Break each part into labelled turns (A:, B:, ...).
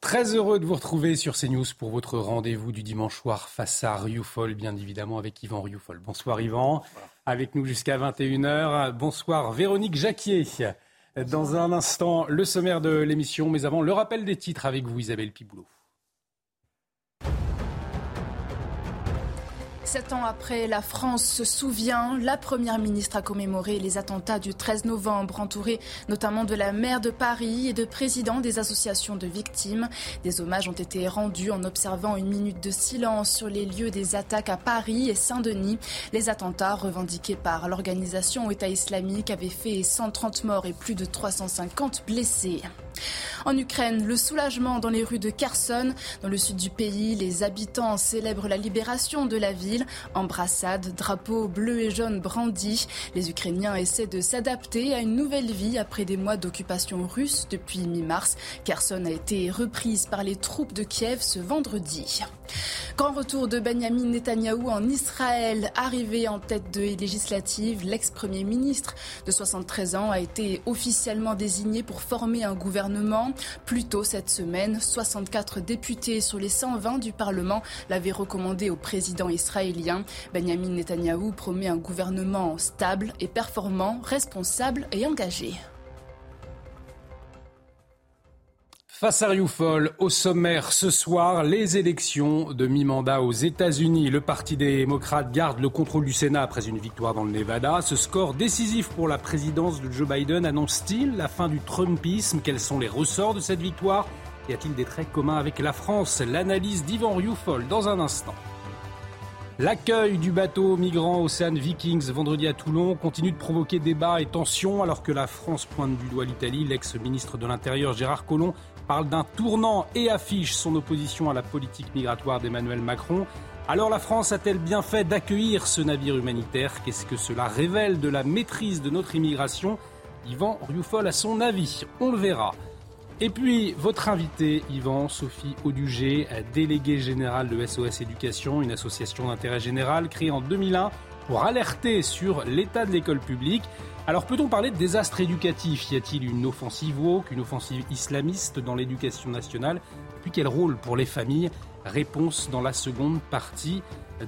A: Très heureux de vous retrouver sur CNews pour votre rendez-vous du dimanche soir face à Rioufol, bien évidemment avec Yvan Rioufol. Bonsoir Yvan, avec nous jusqu'à 21h. Bonsoir Véronique Jacquier. Dans un instant, le sommaire de l'émission, mais avant, le rappel des titres avec vous Isabelle Piboulot.
B: Sept ans après, la France se souvient. La Première ministre a commémoré les attentats du 13 novembre, entourée notamment de la maire de Paris et de présidents des associations de victimes. Des hommages ont été rendus en observant une minute de silence sur les lieux des attaques à Paris et Saint-Denis. Les attentats revendiqués par l'organisation État islamique avaient fait 130 morts et plus de 350 blessés. En Ukraine, le soulagement dans les rues de Kherson. Dans le sud du pays, les habitants célèbrent la libération de la ville. Embrassades, drapeaux bleus et jaunes brandis. Les Ukrainiens essaient de s'adapter à une nouvelle vie après des mois d'occupation russe depuis mi-mars. Kherson a été reprise par les troupes de Kiev ce vendredi. Grand retour de Benjamin Netanyahou en Israël. Arrivé en tête de législative, l'ex-premier ministre de 73 ans a été officiellement désigné pour former un gouvernement. Plus tôt cette semaine, 64 députés sur les 120 du Parlement l'avaient recommandé au président israélien. Benjamin Netanyahou promet un gouvernement stable et performant, responsable et engagé.
A: Face à Rioufol, au sommaire ce soir, les élections de mi-mandat aux États-Unis. Le Parti démocrate garde le contrôle du Sénat après une victoire dans le Nevada. Ce score décisif pour la présidence de Joe Biden annonce-t-il la fin du Trumpisme Quels sont les ressorts de cette victoire? Y a-t-il des traits communs avec la France? L'analyse d'Ivan Rioufol dans un instant. L'accueil du bateau migrant Ocean Vikings vendredi à Toulon continue de provoquer débats et tensions alors que la France pointe du doigt l'Italie. L'ex-ministre de l'Intérieur Gérard Collomb parle d'un tournant et affiche son opposition à la politique migratoire d'Emmanuel Macron. Alors la France a-t-elle bien fait d'accueillir ce navire humanitaire? Qu'est-ce que cela révèle de la maîtrise de notre immigration? Yvan Rioufol a son avis, on le verra. Et puis, votre invité, Yvan, Sophie Audugé, déléguée générale de SOS Éducation, une association d'intérêt général créée en 2001 pour alerter sur l'état de l'école publique. Alors peut-on parler de désastre éducatif? Y a-t-il une offensive woke, une offensive islamiste dans l'éducation nationale? Puis quel rôle pour les familles? Réponse dans la seconde partie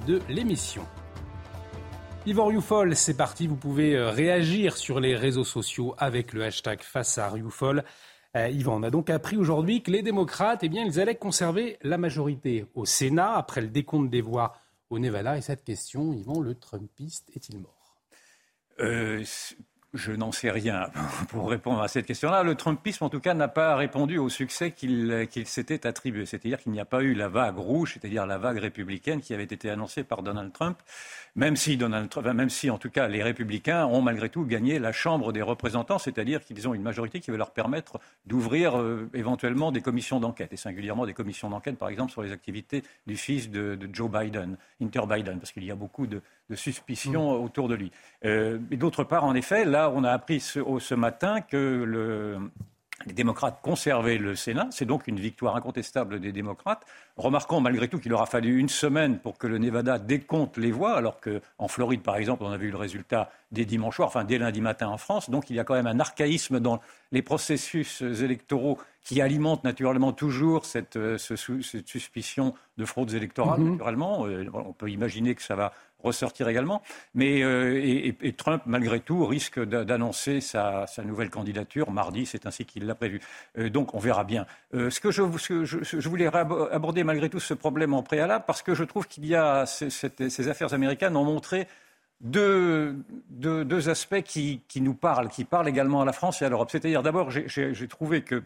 A: de l'émission. Yvan Rioufol, c'est parti, vous pouvez euh, réagir sur les réseaux sociaux avec le hashtag face à Rioufol. Euh, Yvan, on a donc appris aujourd'hui que les démocrates, eh bien, ils allaient conserver la majorité au Sénat après le décompte des voix au Nevada. Et cette question, Yvan, le Trumpiste est-il mort?
C: Euh, je n'en sais rien pour répondre à cette question-là. Le Trumpisme, en tout cas, n'a pas répondu au succès qu'il s'était attribué. C'est-à-dire qu'il n'y a pas eu la vague rouge, c'est-à-dire la vague républicaine qui avait été annoncée par Donald Trump même si, en tout cas les républicains ont malgré tout gagné la Chambre des représentants, c'est-à-dire qu'ils ont une majorité qui va leur permettre d'ouvrir euh, éventuellement des commissions d'enquête, et singulièrement des commissions d'enquête, par exemple, sur les activités du fils de, Joe Biden, Inter Biden, parce qu'il y a beaucoup de, suspicions mm. autour de lui. Euh, et d'autre part, en effet, là, on a appris ce matin que le les démocrates conservaient le Sénat. C'est donc une victoire incontestable des démocrates. Remarquons malgré tout qu'il aura fallu une semaine pour que le Nevada décompte les voix, alors qu'en Floride, par exemple, on a vu le résultat dès dimanche soir, enfin dès lundi matin en France. Donc il y a quand même un archaïsme dans les processus électoraux qui alimente naturellement toujours cette, euh, suspicion de fraudes électorales, mm-hmm. naturellement. Euh, on peut imaginer que ça va ressortir également. Mais euh, et, Trump, malgré tout, risque d'annoncer sa, nouvelle candidature mardi. C'est ainsi qu'il l'a prévu. Donc, on verra bien. Ce que, je, je, voulais aborder malgré tout ce problème en préalable, parce que je trouve qu'il y a ces affaires américaines ont montré deux, deux, aspects qui, qui, nous parlent, qui parlent également à la France et à l'Europe. C'est-à-dire, d'abord, j'ai trouvé que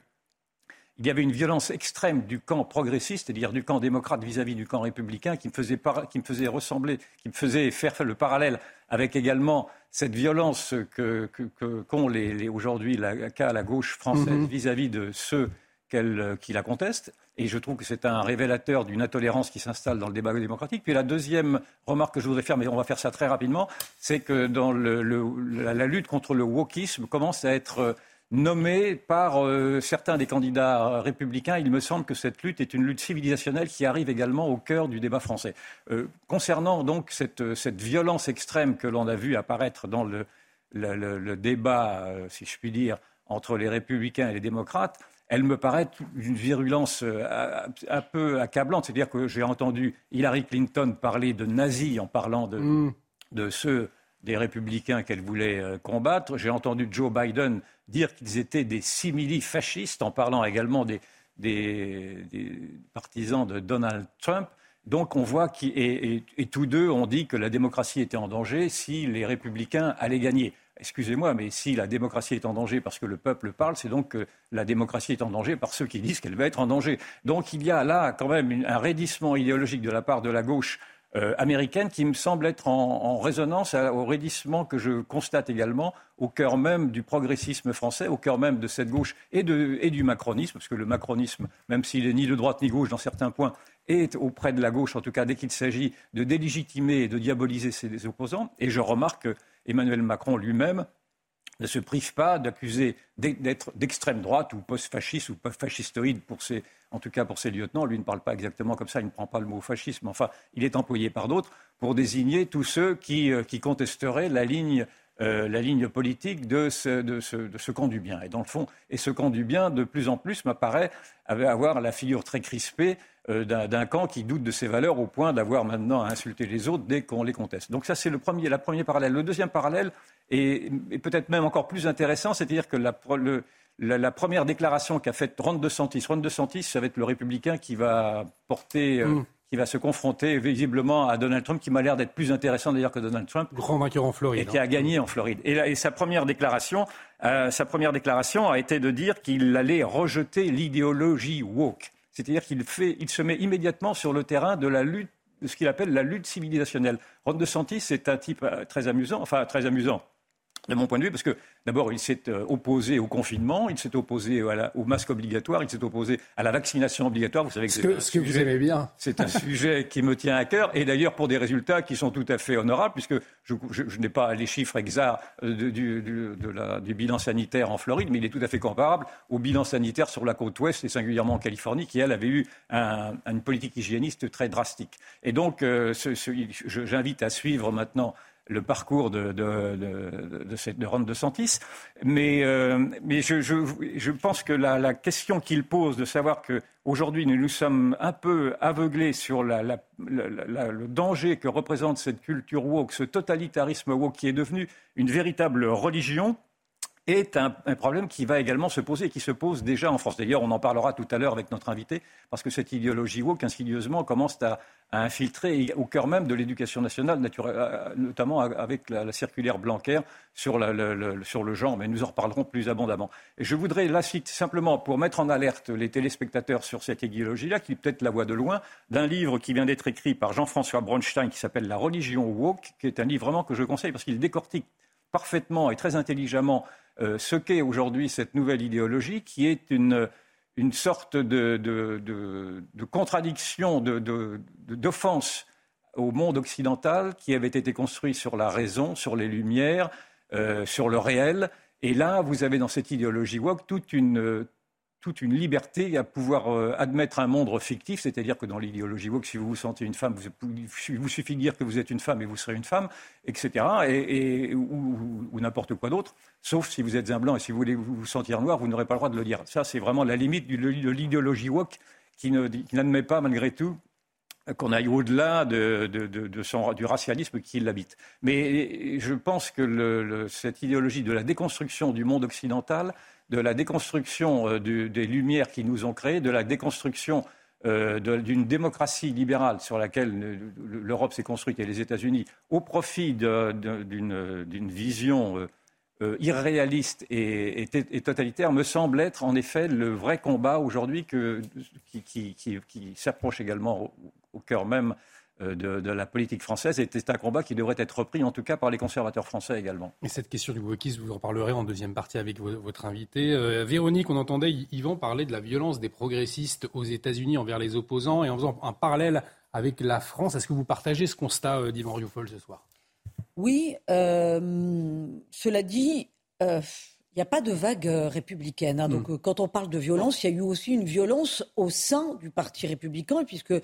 C: il y avait une violence extrême du camp progressiste, c'est-à-dire du camp démocrate vis-à-vis du camp républicain, qui me, faisait qui me faisait ressembler, qui me faisait faire le parallèle avec également cette violence qu'ont que, les, aujourd'hui la, la gauche française mm-hmm. vis-à-vis de ceux qui la contestent. Et je trouve que c'est un révélateur d'une intolérance qui s'installe dans le débat démocratique. Puis la deuxième remarque que je voudrais faire, mais on va faire ça très rapidement, c'est que dans le, la, lutte contre le wokisme commence à être nommé par euh, certains des candidats républicains. Il me semble que cette lutte est une lutte civilisationnelle qui arrive également au cœur du débat français. Euh, concernant donc cette, violence extrême que l'on a vue apparaître dans le, débat, euh, si je puis dire, entre les républicains et les démocrates, elle me paraît d'une virulence un peu accablante. C'est-à-dire que j'ai entendu Hillary Clinton parler de nazis en parlant de, mm. de ceux des républicains qu'elle voulait combattre. J'ai entendu Joe Biden dire qu'ils étaient des simili-fascistes en parlant également des, des, partisans de Donald Trump. Donc on voit qu et, tous deux ont dit que la démocratie était en danger si les républicains allaient gagner. Excusez-moi, mais si la démocratie est en danger parce que le peuple parle, c'est donc que la démocratie est en danger par ceux qui disent qu'elle va être en danger. Donc il y a là quand même un raidissement idéologique de la part de la gauche euh, américaine qui me semble être en, résonance au raidissement que je constate également au cœur même du progressisme français, au cœur même de cette gauche et, et du macronisme, parce que le macronisme, même s'il n'est ni de droite ni gauche dans certains points, est auprès de la gauche, en tout cas dès qu'il s'agit de délégitimer et de diaboliser ses opposants. Et je remarque qu'Emmanuel Macron lui-même ne se prive pas d'accuser d'être d'extrême droite ou post-fasciste ou post-fascistoïde pour ses, en tout cas pour ses lieutenants. Lui ne parle pas exactement comme ça, il ne prend pas le mot fascisme. Enfin, il est employé par d'autres pour désigner tous ceux qui, euh, contesteraient la ligne, euh, la ligne politique de ce, camp du bien. Et dans le fond, et ce camp du bien, de plus en plus, m'apparaît avoir la figure très crispée euh, d'un camp qui doute de ses valeurs au point d'avoir maintenant à insulter les autres dès qu'on les conteste. Donc ça, c'est le premier, la premier parallèle. Le deuxième parallèle est, peut-être même encore plus intéressant, c'est-à-dire que la, la, première déclaration qu'a faite Ron DeSantis, Ron DeSantis, ça va être le républicain qui va porter... Euh, mm. Qui va se confronter visiblement à Donald Trump, qui m'a l'air d'être plus intéressant d'ailleurs que Donald Trump.
A: Grand vainqueur en Floride.
C: Et qui a hein. gagné en Floride. Et, sa première déclaration, euh, sa première déclaration a été de dire qu'il allait rejeter l'idéologie woke. C'est-à-dire qu'il il se met immédiatement sur le terrain de la lutte, de ce qu'il appelle la lutte civilisationnelle. Ron DeSantis c'est un type euh, très amusant, enfin très amusant de mon point de vue, parce que d'abord, il s'est euh, opposé au confinement, il s'est opposé au masque obligatoire, il s'est opposé à la vaccination obligatoire.
A: Vous savez que, ce que, ce que vous aimez bien.
C: C'est un sujet qui me tient à cœur, et d'ailleurs pour des résultats qui sont tout à fait honorables, puisque je, n'ai pas les chiffres exacts euh, du, du, bilan sanitaire en Floride, mais il est tout à fait comparable au bilan sanitaire sur la côte ouest, et singulièrement en Californie, qui, elle, avait eu une politique hygiéniste très drastique. Et donc, euh, j'invite à suivre maintenant le parcours de, de, de, de, de Ron. Mais, euh, mais je, je, je, pense que la, la question qu'il pose de savoir qu'aujourd'hui nous nous sommes un peu aveuglés sur la, la, le danger que représente cette culture woke, ce totalitarisme woke qui est devenu une véritable religion, est un, problème qui va également se poser et qui se pose déjà en France. D'ailleurs, on en parlera tout à l'heure avec notre invité, parce que cette idéologie woke, insidieusement, commence à, infiltrer au cœur même de l'éducation nationale, euh, notamment avec la, circulaire Blanquer sur, le, genre, mais nous en reparlerons plus abondamment. Et je voudrais là simplement, pour mettre en alerte les téléspectateurs sur cette idéologie-là, qui peut-être la voix de loin, d'un livre qui vient d'être écrit par Jean-François Bronstein, qui s'appelle La religion woke, qui est un livre vraiment que je conseille parce qu'il décortique parfaitement et très intelligemment euh, ce qu'est aujourd'hui cette nouvelle idéologie, qui est une, une sorte de, de, de, de contradiction, d'offense au monde occidental qui avait été construit sur la raison, sur les lumières, euh, sur le réel. Et là, vous avez dans cette idéologie woke toute une, toute une liberté à pouvoir euh, admettre un monde fictif, c'est-à-dire que dans l'idéologie woke, si vous vous sentez une femme, vous, vous suffit de dire que vous êtes une femme et vous serez une femme, etc., et, ou, n'importe quoi d'autre, sauf si vous êtes un blanc et si vous voulez vous sentir noir, vous n'aurez pas le droit de le dire. Ça, c'est vraiment la limite de l'idéologie woke qui n'admet pas, malgré tout, qu'on aille au-delà de, du racialisme qui l'habite. Mais je pense que cette idéologie de la déconstruction du monde occidental de la déconstruction euh, des Lumières qui nous ont créés, de la déconstruction euh, d'une démocratie libérale sur laquelle l'Europe s'est construite et les États-Unis, au profit d'une vision euh, irréaliste et, totalitaire, me semble être en effet le vrai combat aujourd'hui qui, s'approche également au cœur même euh, de, la politique française. Et c'est un combat qui devrait être repris, en tout cas, par les conservateurs français également.
A: Et cette question du wokisme, vous en parlerez en deuxième partie avec votre invité. Euh, Véronique, on entendait Yvan parler de la violence des progressistes aux États-Unis envers les opposants et en faisant un parallèle avec la France. Est-ce que vous partagez ce constat euh, d'Yvan Rioufol ce soir?
D: Oui. cela dit, il n'y a pas de vague euh, républicaine. Hein. Donc, mm. euh, quand on parle de violence, il y a eu aussi une violence au sein du Parti républicain, puisque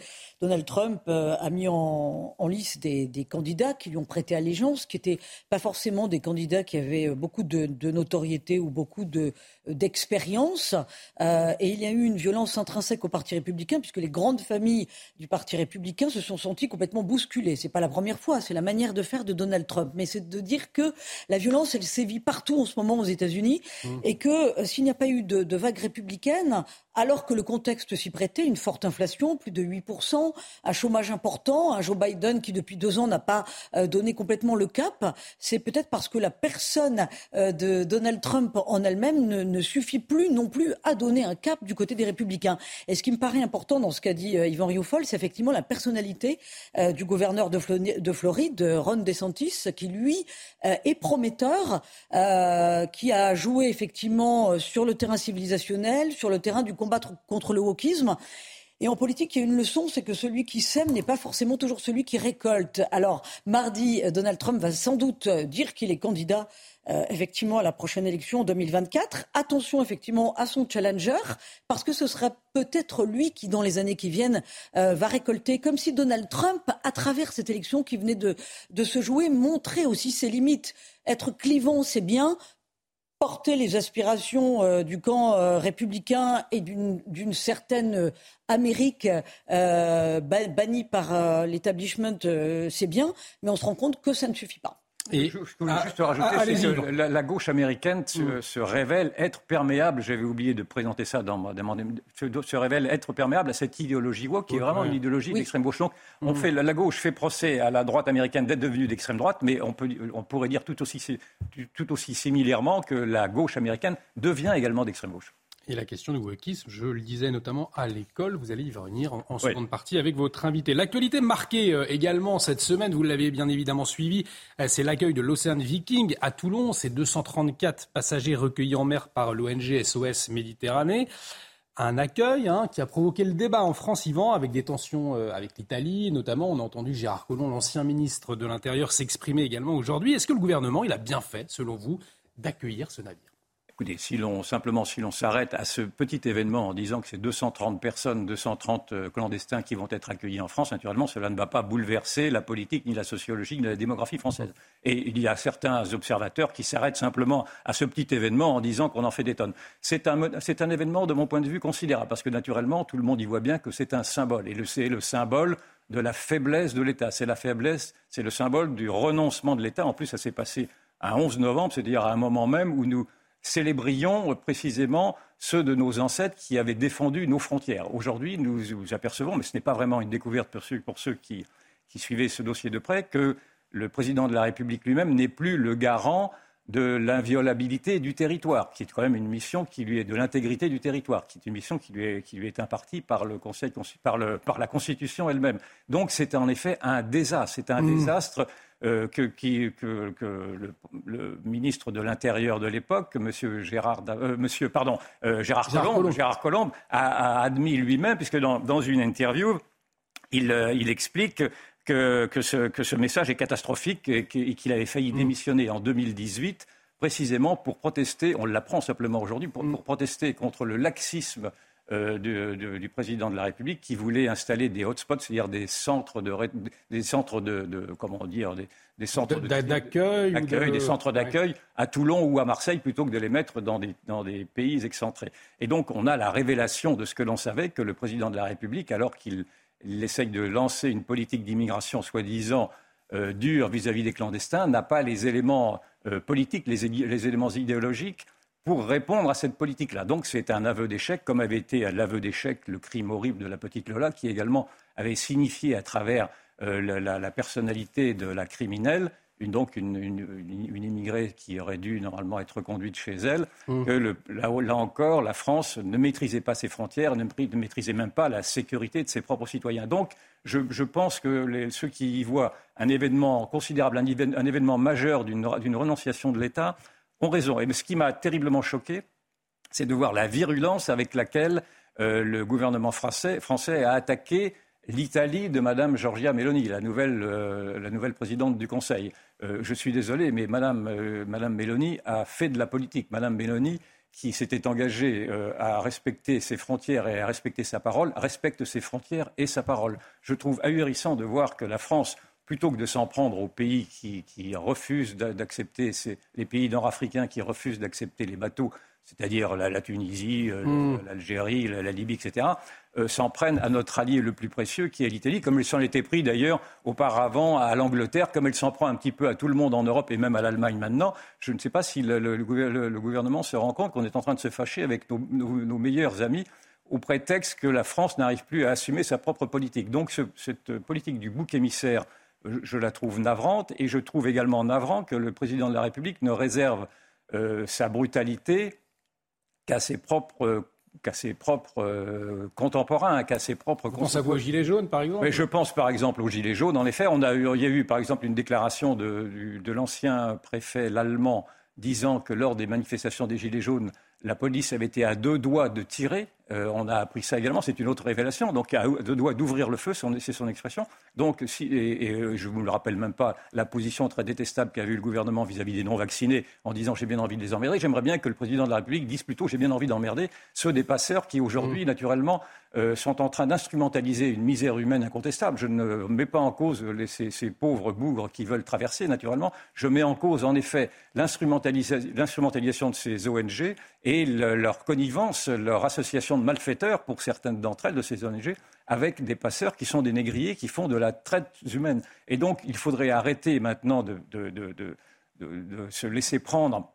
D: Donald Trump euh, a mis en, lice des, candidats qui lui ont prêté allégeance, qui n'étaient pas forcément des candidats qui avaient beaucoup de, notoriété ou beaucoup de, d'expérience. Euh, et il y a eu une violence intrinsèque au Parti républicain, puisque les grandes familles du Parti républicain se sont senties complètement bousculées. C'est pas la première fois, c'est la manière de faire de Donald Trump. Mais c'est de dire que la violence, elle sévit partout en ce moment aux États-Unis, mmh. et que euh, s'il n'y a pas eu de, de vague républicaine, alors que le contexte s'y prêtait, une forte inflation, plus de 8%, un chômage important, un Joe Biden qui depuis deux ans n'a pas euh, donné complètement le cap, c'est peut-être parce que la personne euh, de Donald Trump en elle-même ne, suffit plus non plus à donner un cap du côté des républicains. Et ce qui me paraît important dans ce qu'a dit euh, Yvan Rioufol, c'est effectivement la personnalité du gouverneur de, Floride, Ron DeSantis, qui lui est prometteur, qui a joué effectivement sur le terrain civilisationnel, sur le terrain du combattre contre le wokisme. Et en politique, il y a une leçon, c'est que celui qui sème n'est pas forcément toujours celui qui récolte. Alors, mardi, Donald Trump va sans doute dire qu'il est candidat euh, effectivement à la prochaine élection en 2024. Attention effectivement à son challenger, parce que ce sera peut-être lui qui, dans les années qui viennent, euh, va récolter, comme si Donald Trump, à travers cette élection qui venait de, de se jouer, montrait aussi ses limites. Être clivant, c'est bien porter les aspirations euh, du camp euh, républicain et d'une certaine euh, Amérique bannie par l'établissement, c'est bien, mais on se rend compte que ça ne suffit pas.
C: Et je, voulais juste rajouter, que la, gauche américaine mm. se, révèle être perméable, j'avais oublié de présenter ça dans ma demande, se, révèle être perméable à cette idéologie woke qui est vraiment une idéologie d'extrême gauche. Donc on mm. fait, la, gauche fait procès à la droite américaine d'être devenue d'extrême droite, mais on, peut, on pourrait dire tout aussi, tout aussi similairement que la gauche américaine devient également d'extrême gauche.
A: Et la question du wokisme, je le disais notamment à l'école, vous allez y revenir en, seconde partie avec votre invité. L'actualité marquée euh, également cette semaine, vous l'avez bien évidemment suivi, euh, c'est l'accueil de l'Océan Viking à Toulon. Ces 234 passagers recueillis en mer par l'ONG SOS Méditerranée. Un accueil hein, qui a provoqué le débat en France, Yvan, avec des tensions euh, avec l'Italie. Notamment, on a entendu Gérard Collomb, l'ancien ministre de l'Intérieur, s'exprimer également aujourd'hui. Est-ce que le gouvernement, il a bien fait, selon vous, d'accueillir ce navire?
C: Écoutez, si l'on, simplement, si l'on s'arrête à ce petit événement en disant que c'est 230 personnes, 230 euh, clandestins qui vont être accueillis en France, naturellement, cela ne va pas bouleverser la politique, ni la sociologie, ni la démographie française. Et il y a certains observateurs qui s'arrêtent simplement à ce petit événement en disant qu'on en fait des tonnes. C'est un, événement, de mon point de vue, considérable, parce que naturellement, tout le monde y voit bien que c'est un symbole. Et c'est le symbole de la faiblesse de l'État. C'est la faiblesse, c'est le symbole du renoncement de l'État. En plus, ça s'est passé un 11 novembre, c'est-à-dire à un moment même où nous célébrions précisément ceux de nos ancêtres qui avaient défendu nos frontières. Aujourd'hui, nous, nous apercevons, mais ce n'est pas vraiment une découverte pour ceux, pour ceux qui, qui, suivaient ce dossier de près, que le président de la République lui-même n'est plus le garant de l'inviolabilité du territoire, qui est quand même une mission qui lui est de l'intégrité du territoire, qui est une mission qui lui est, qui lui est impartie par, le Conseil, par, le, par la Constitution elle-même. Donc c'est en effet un désastre. C'est un mmh. désastre euh, que, le, ministre de l'Intérieur de l'époque, M. Gérard, euh, monsieur, pardon, euh, Gérard, Colomb, a, admis lui-même, puisque dans, une interview, il, explique que, ce, message est catastrophique et qu'il avait failli mmh. démissionner en 2018 précisément pour protester, on l'apprend simplement aujourd'hui, pour, mmh. protester contre le laxisme euh, du, président de la République qui voulait installer des hotspots, c'est-à-dire des centres de, des centres de, comment dire, des, centres
A: d'accueil,
C: des centres d'accueil à Toulon ou à Marseille plutôt que de les mettre dans des, dans des pays excentrés. Et donc on a la révélation de ce que l'on savait que le président de la République, alors qu'il essaye de lancer une politique d'immigration soi-disant euh, dure vis-à-vis des clandestins, n'a pas les éléments euh, politiques, les, les éléments idéologiques pour répondre à cette politique-là. Donc c'est un aveu d'échec, comme avait été l'aveu d'échec le crime horrible de la petite Lola, qui également avait signifié à travers euh, la, personnalité de la criminelle, une, donc une, immigrée qui aurait dû normalement être conduite chez elle, mmh. que là, encore, la France ne maîtrisait pas ses frontières, ne, maîtrisait même pas la sécurité de ses propres citoyens. Donc je, pense que ceux qui y voient un événement considérable, un, un événement majeur d'une renonciation de l'État, ont raison. Et ce qui m'a terriblement choqué, c'est de voir la virulence avec laquelle euh, le gouvernement français, a attaqué l'Italie de Mme Giorgia Meloni, la nouvelle, euh, présidente du Conseil. Euh, je suis désolé, mais Mme, Madame Meloni a fait de la politique. Mme Meloni, qui s'était engagée à respecter ses frontières et à respecter sa parole, respecte ses frontières et sa parole. Je trouve ahurissant de voir que la France plutôt que de s'en prendre aux pays qui, refusent d'accepter, les pays nord-africains qui refusent d'accepter les bateaux c'est-à-dire la, Tunisie, hmm. l'Algérie, la, Libye, etc., s'en prennent à notre allié le plus précieux, qui est l'Italie, comme ils s'en étaient pris d'ailleurs auparavant à l'Angleterre, comme elle s'en prend un petit peu à tout le monde en Europe et même à l'Allemagne maintenant. Je ne sais pas si le, gouvernement se rend compte qu'on est en train de se fâcher avec nos meilleurs amis au prétexte que la France n'arrive plus à assumer sa propre politique. Donc cette politique du bouc émissaire, je, la trouve navrante et je trouve également navrant que le président de la République ne réserve euh, sa brutalité qu'à ses propres qu'à ses propres euh, contemporains, qu'à ses propres.
A: Vous pensez aux Gilets jaunes, par exemple
C: Mais Je pense, par exemple, aux Gilets jaunes. En effet, on a eu, il y a eu, par exemple, une déclaration de, de l'ancien préfet, l'allemand, disant que lors des manifestations des Gilets jaunes, la police avait été à deux doigts de tirer euh, on a appris ça également, c'est une autre révélation. Donc, à deux doigts d'ouvrir le feu, c'est son expression. Donc, si, et, euh, je ne vous le rappelle même pas, la position très détestable qu'a eu le gouvernement vis-à-vis des non-vaccinés en disant j'ai bien envie de les emmerder. J'aimerais bien que le président de la République dise plutôt j'ai bien envie d'emmerder ceux des passeurs qui aujourd'hui, mmh. naturellement, euh, sont en train d'instrumentaliser une misère humaine incontestable. Je ne mets pas en cause ces, pauvres bougres qui veulent traverser, naturellement. Je mets en cause, en effet, l'instrumentalisation de ces ONG et leur connivence, leur association de malfaiteurs, pour certaines d'entre elles, de ces ONG, avec des passeurs qui sont des négriers, qui font de la traite humaine. Et donc, il faudrait arrêter maintenant de se laisser prendre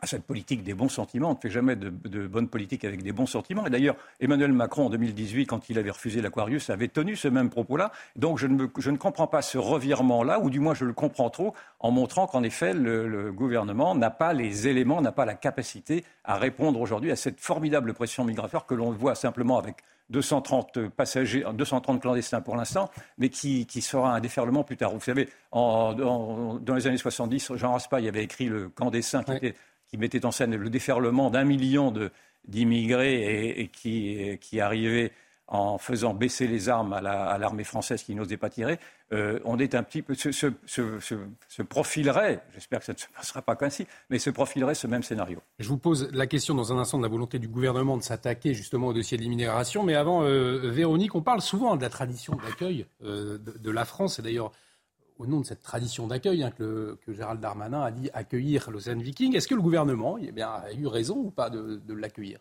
C: à cette politique des bons sentiments. On ne fait jamais de, bonne politique avec des bons sentiments. Et d'ailleurs, Emmanuel Macron, en 2018, quand il avait refusé l'Aquarius, avait tenu ce même propos-là. Donc je ne, je ne comprends pas ce revirement-là, ou du moins je le comprends trop, en montrant qu'en effet, le, gouvernement n'a pas les éléments, n'a pas la capacité à répondre aujourd'hui à cette formidable pression migratoire que l'on voit simplement avec 230 passagers, 230 clandestins pour l'instant, mais qui, sera un déferlement plus tard. Vous savez, dans les années 70, Jean Raspail avait écrit Le camp des saints, qui était qui mettait en scène le déferlement d'un million d'immigrés et, qui, qui arrivaient en faisant baisser les armes à l'armée française qui n'osait pas tirer, euh, on est un petit peu se, profilerait, j'espère que ça ne se passera pas ainsi, mais se profilerait ce même scénario.
A: Je vous pose la question dans un instant de la volonté du gouvernement de s'attaquer justement au dossier de l'immigration, mais avant, euh, Véronique, on parle souvent de la tradition d'accueil euh, de, la France, et d'ailleurs au nom de cette tradition d'accueil hein, que, Gérald Darmanin a dit accueillir l'Océan Viking, est-ce que le gouvernement eh a eu raison ou pas de, l'accueillir?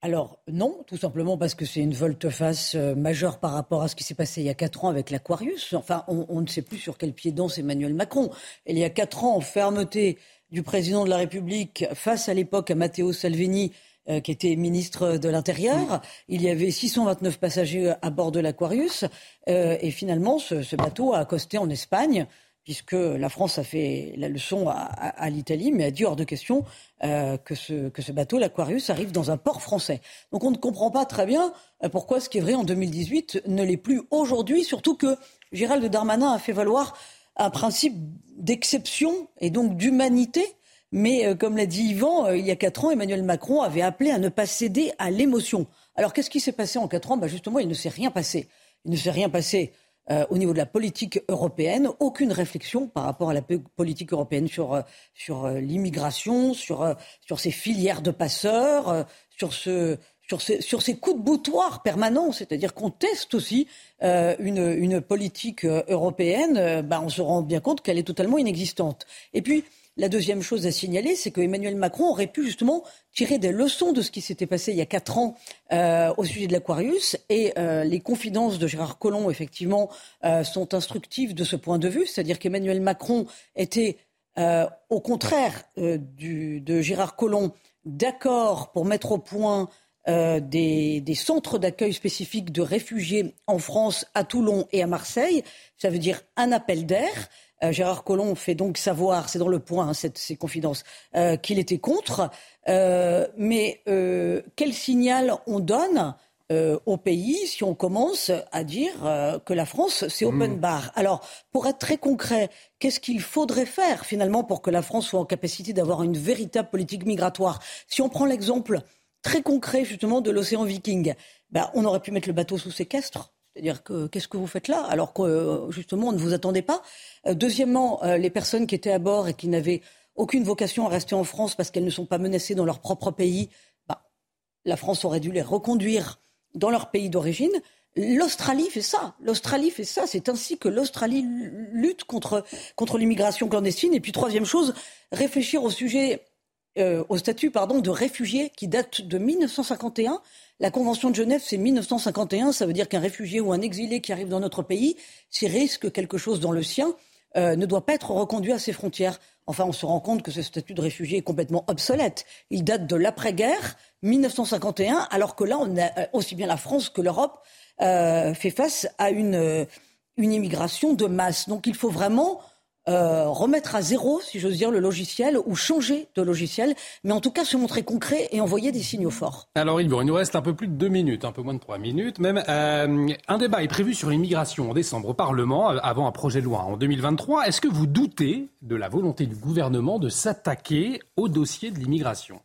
D: Alors non, tout simplement parce que c'est une volte-face euh, majeure par rapport à ce qui s'est passé il y a quatre ans avec l'Aquarius. Enfin, on, ne sait plus sur quel pied danse Emmanuel Macron. il y a quatre ans, fermeté du président de la République face à l'époque à Matteo Salvini, euh, qui était ministre de l'Intérieur. Il y avait 629 passagers à bord de l'Aquarius. Euh, et finalement, ce, bateau a accosté en Espagne puisque la France a fait la leçon à, l'Italie, mais a dit hors de question euh, que, ce, que ce bateau, l'Aquarius, arrive dans un port français. Donc on ne comprend pas très bien pourquoi ce qui est vrai en 2018 ne l'est plus aujourd'hui, surtout que Gérald Darmanin a fait valoir un principe d'exception et donc d'humanité mais euh, comme l'a dit Yvan, euh, il y a quatre ans, Emmanuel Macron avait appelé à ne pas céder à l'émotion. Alors qu'est-ce qui s'est passé en quatre ans? Bah, Justement, il ne s'est rien passé. Il ne s'est rien passé euh, au niveau de la politique européenne, aucune réflexion par rapport à la politique européenne sur, sur l'immigration, sur, sur ces filières de passeurs, sur, ce, sur, ces, sur ces coups de boutoir permanents. C'est-à-dire qu'on teste aussi une, une, politique européenne, bah, on se rend bien compte qu'elle est totalement inexistante. Et puis, la deuxième chose à signaler, c'est que Emmanuel Macron aurait pu justement tirer des leçons de ce qui s'était passé il y a quatre ans euh, au sujet de l'Aquarius. Et euh, les confidences de Gérard Collomb, effectivement, euh, sont instructives de ce point de vue. C'est-à-dire qu'Emmanuel Macron était, au contraire de Gérard Collomb, d'accord pour mettre au point des, des, centres d'accueil spécifiques de réfugiés en France, à Toulon et à Marseille. Ça veut dire un appel d'air. Euh, Gérard Collomb fait donc savoir, c'est dans le point, hein, ces confidences, euh, qu'il était contre. Euh, mais quel signal on donne au pays si on commence à dire que la France, c'est open mmh. bar? Alors, pour être très concret, qu'est-ce qu'il faudrait faire finalement pour que la France soit en capacité d'avoir une véritable politique migratoire? Si on prend l'exemple très concret justement de l'océan Viking, ben, on aurait pu mettre le bateau sous séquestre. C'est-à-dire que qu'est-ce que vous faites là alors que euh, justement on ne vous attendait pas? Euh, deuxièmement, euh, les personnes qui étaient à bord et qui n'avaient aucune vocation à rester en France parce qu'elles ne sont pas menacées dans leur propre pays, bah, la France aurait dû les reconduire dans leur pays d'origine. L'Australie fait ça. L'Australie fait ça. C'est ainsi que l'Australie lutte contre, contre l'immigration clandestine. Et puis troisième chose, réfléchir au sujet au statut pardon, de réfugié qui date de 1951. La Convention de Genève, c'est 1951. Ça veut dire qu'un réfugié ou un exilé qui arrive dans notre pays, s'il risque quelque chose dans le sien, ne doit pas être reconduit à ses frontières. Enfin, on se rend compte que ce statut de réfugié est complètement obsolète. Il date de l'après-guerre, 1951, alors que là, on a, aussi bien la France que l'Europe euh, fait face à une, euh, une immigration de masse. Donc il faut vraiment euh, remettre à zéro, si j'ose dire, le logiciel ou changer de logiciel, mais en tout cas se montrer concret et envoyer des signaux forts.
A: Alors il nous reste un peu plus de deux minutes, un peu moins de trois minutes même. Euh, un débat est prévu sur l'immigration en décembre au Parlement, euh, avant un projet de loi en 2023. Est-ce que vous doutez de la volonté du gouvernement de s'attaquer au dossier de l'immigration?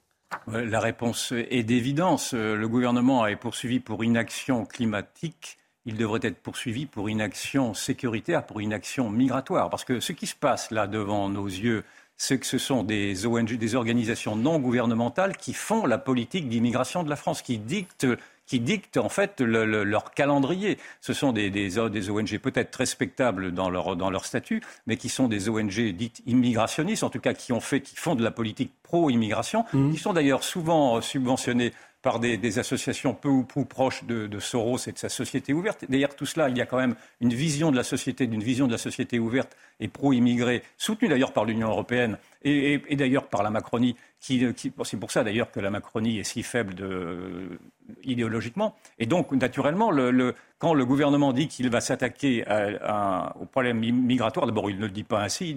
C: La réponse est d'évidence. Le gouvernement est poursuivi pour inaction climatique il devrait être poursuivi pour inaction sécuritaire, pour inaction migratoire. Parce que ce qui se passe là devant nos yeux, c'est que ce sont des ONG, des organisations non gouvernementales qui font la politique d'immigration de la France, qui dictent qui dictent en fait leur calendrier. Ce sont des, des, des ONG peut-être respectables dans leur, dans leur statut, mais qui sont des ONG dites immigrationnistes, en tout cas qui ont fait, qui font de la politique pro-immigration, mmh. qui sont d'ailleurs souvent subventionnés par des, associations peu ou prou proches de, Soros et de sa société ouverte. Derrière tout cela, il y a quand même une vision de la société, d'une vision de la société ouverte et pro-immigrée, soutenue d'ailleurs par l'Union européenne et, d'ailleurs par la Macronie. Qui, c'est pour ça d'ailleurs que la Macronie est si faible idéologiquement. Et donc, naturellement, quand le gouvernement dit qu'il va s'attaquer au problème migratoire, d'abord, il ne le dit pas ainsi.